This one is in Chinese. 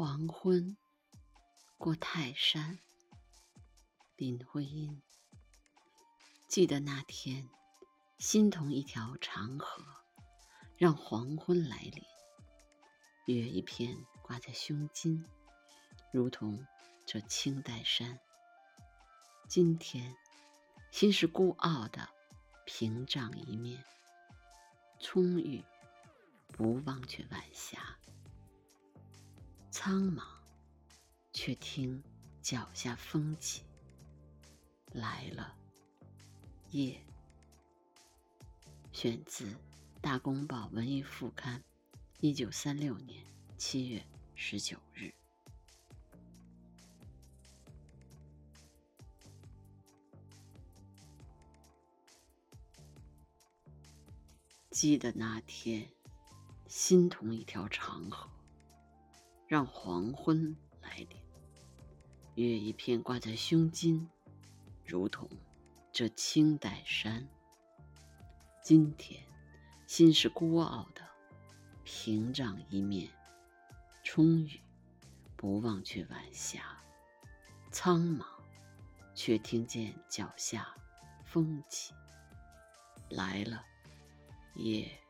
黄昏过泰山，林徽因。记得那天，心同一条长河，让黄昏来临。月一片挂在胸襟，如同这青黛山。今天，心是孤傲的，屏障一面，充裕，不忘却晚霞。苍茫，却听脚下风起。来了，夜。选自《大公报》文艺副刊，一九三六年七月十九日。记得那天，心同一条长河。让黄昏来临，月一片挂在胸襟，如同这青黛山。今天，心是孤傲的，屏障一面，充裕，不忘却晚霞。苍茫，却听见脚下风起。来了，夜。